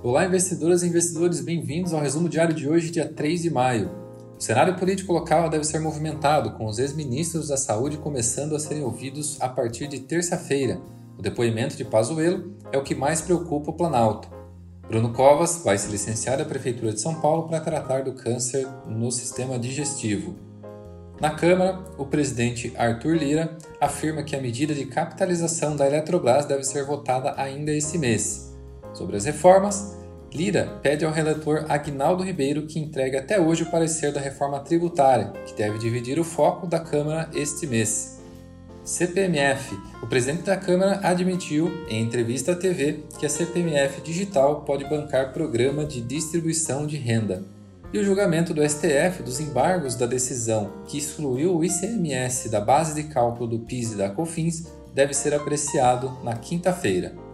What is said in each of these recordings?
Olá, investidoras e investidores, bem-vindos ao resumo diário de hoje, dia 3 de maio. O cenário político local deve ser movimentado, com os ex-ministros da Saúde começando a serem ouvidos a partir de terça-feira. O depoimento de Pazuello é o que mais preocupa o Planalto. Bruno Covas vai se licenciar da Prefeitura de São Paulo para tratar do câncer no sistema digestivo. Na Câmara, o presidente Arthur Lira afirma que a medida de capitalização da Eletrobras deve ser votada ainda esse mês. Sobre as reformas, Lira pede ao relator Agnaldo Ribeiro que entregue até hoje o parecer da reforma tributária, que deve dividir o foco da Câmara este mês. CPMF. O presidente da Câmara admitiu, em entrevista à TV, que a CPMF Digital pode bancar programa de distribuição de renda. E o julgamento do STF dos embargos da decisão que excluiu o ICMS da base de cálculo do PIS e da COFINS deve ser apreciado na quinta-feira.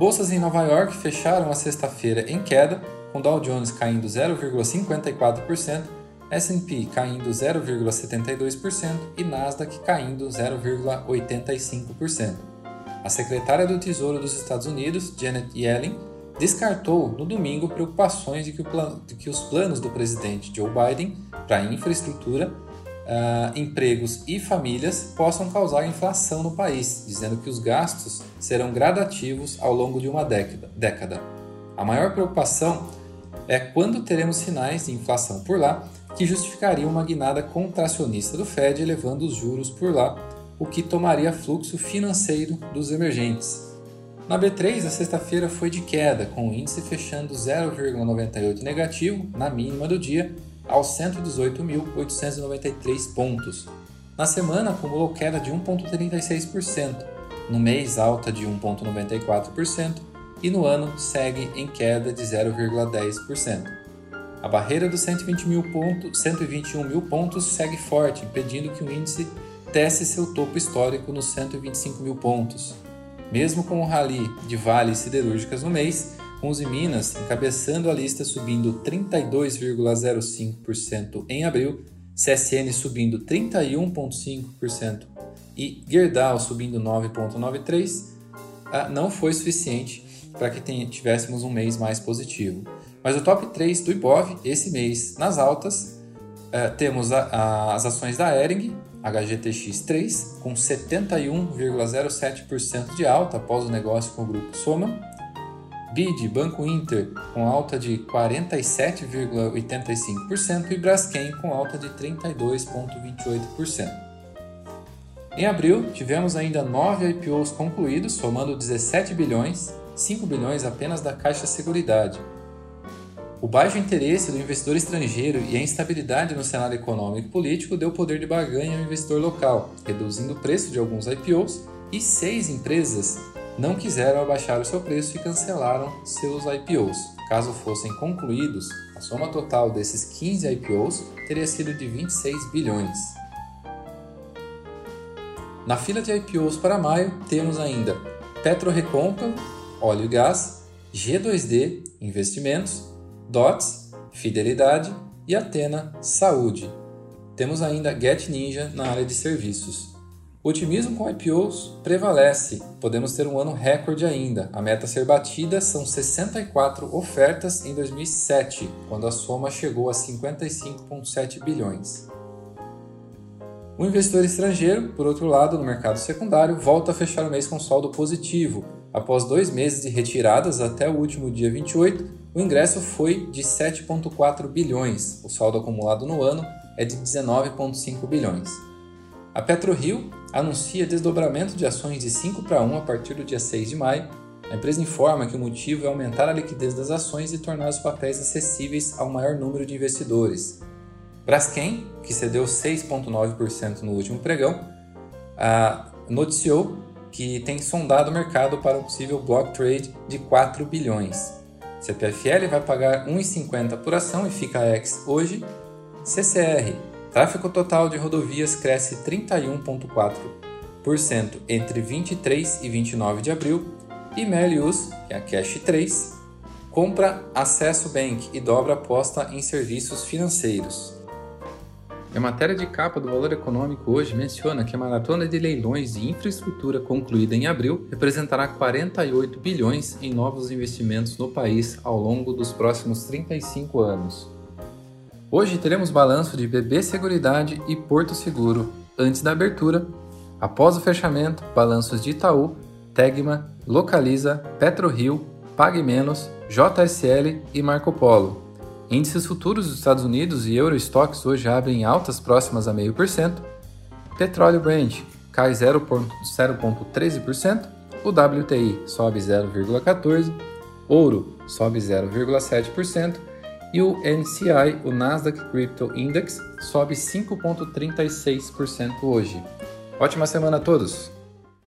Bolsas em Nova York fecharam a sexta-feira em queda, com Dow Jones caindo 0,54%, S&P caindo 0,72% e Nasdaq caindo 0,85%. A secretária do Tesouro dos Estados Unidos, Janet Yellen, descartou no domingo preocupações de que, de que os planos do presidente Joe Biden para a infraestrutura uh, empregos e famílias possam causar inflação no país, dizendo que os gastos serão gradativos ao longo de uma década. A maior preocupação é quando teremos sinais de inflação por lá que justificariam uma guinada contracionista do Fed elevando os juros por lá, o que tomaria fluxo financeiro dos emergentes. Na B3, a sexta-feira foi de queda, com o índice fechando 0,98 negativo na mínima do dia aos 118.893 pontos. Na semana, acumulou queda de 1,36%, no mês, alta de 1,94% e no ano segue em queda de 0,10%. A barreira dos 120 mil pontos, 121 mil pontos segue forte, impedindo que o índice teste seu topo histórico nos 125 mil pontos. Mesmo com o rally de vales siderúrgicas no mês, com os Minas encabeçando a lista subindo 32,05% em abril, CSN subindo 31,5% e Gerdau subindo 9,93%, ah, não foi suficiente para que tivéssemos um mês mais positivo. Mas o top 3 do Ibov, esse mês, nas altas, ah, temos as ações da Ering, HGTX3, com 71,07% de alta após o negócio com o grupo Soma, BID Banco Inter com alta de 47,85% e Braskem com alta de 32,28%. Em abril, tivemos ainda 9 IPOs concluídos, somando 17 bilhões, 5 bilhões apenas da Caixa Seguridade. O baixo interesse do investidor estrangeiro e a instabilidade no cenário econômico e político deu poder de barganha ao investidor local, reduzindo o preço de alguns IPOs e seis empresas não quiseram abaixar o seu preço e cancelaram seus IPOs. Caso fossem concluídos, a soma total desses 15 IPOs teria sido de 26 bilhões. Na fila de IPOs para maio, temos ainda Petro Recompa, óleo e gás, G2D, investimentos, DOTS, fidelidade e Atena, saúde. Temos ainda Get Ninja na área de serviços. O otimismo com IPOs prevalece. Podemos ter um ano recorde ainda. A meta a ser batida são 64 ofertas em 2007, quando a soma chegou a 55,7 bilhões. O investidor estrangeiro, por outro lado, no mercado secundário, volta a fechar o mês com saldo positivo. Após dois meses de retiradas até o último dia 28, o ingresso foi de 7,4 bilhões. O saldo acumulado no ano é de 19,5 bilhões. A PetroRio anuncia desdobramento de ações de 5 para 1 a partir do dia 6 de maio. A empresa informa que o motivo é aumentar a liquidez das ações e tornar os papéis acessíveis ao maior número de investidores. Braskem, que cedeu 6,9% no último pregão, noticiou que tem sondado o mercado para um possível block trade de 4 bilhões. CPFL vai pagar 1,50 por ação e fica ex hoje. CCR Tráfego total de rodovias cresce 31,4% entre 23 e 29 de abril e Melius, que é a Cash 3, compra Acesso Bank e dobra aposta em serviços financeiros. A matéria de capa do Valor Econômico hoje menciona que a maratona de leilões de infraestrutura concluída em abril representará 48 bilhões em novos investimentos no país ao longo dos próximos 35 anos. Hoje teremos balanço de BB Seguridade e Porto Seguro antes da abertura. Após o fechamento, balanços de Itaú, Tegma, Localiza, PetroRio, Pague Menos, JSL e Marco Polo. Índices futuros dos Estados Unidos e Eurostox hoje abrem altas próximas a 0,5%. Petróleo Brent cai 0,13%. O WTI sobe 0,14%. Ouro sobe 0,7%. E o NCI, o Nasdaq Crypto Index, sobe 5,36% hoje. Ótima semana a todos!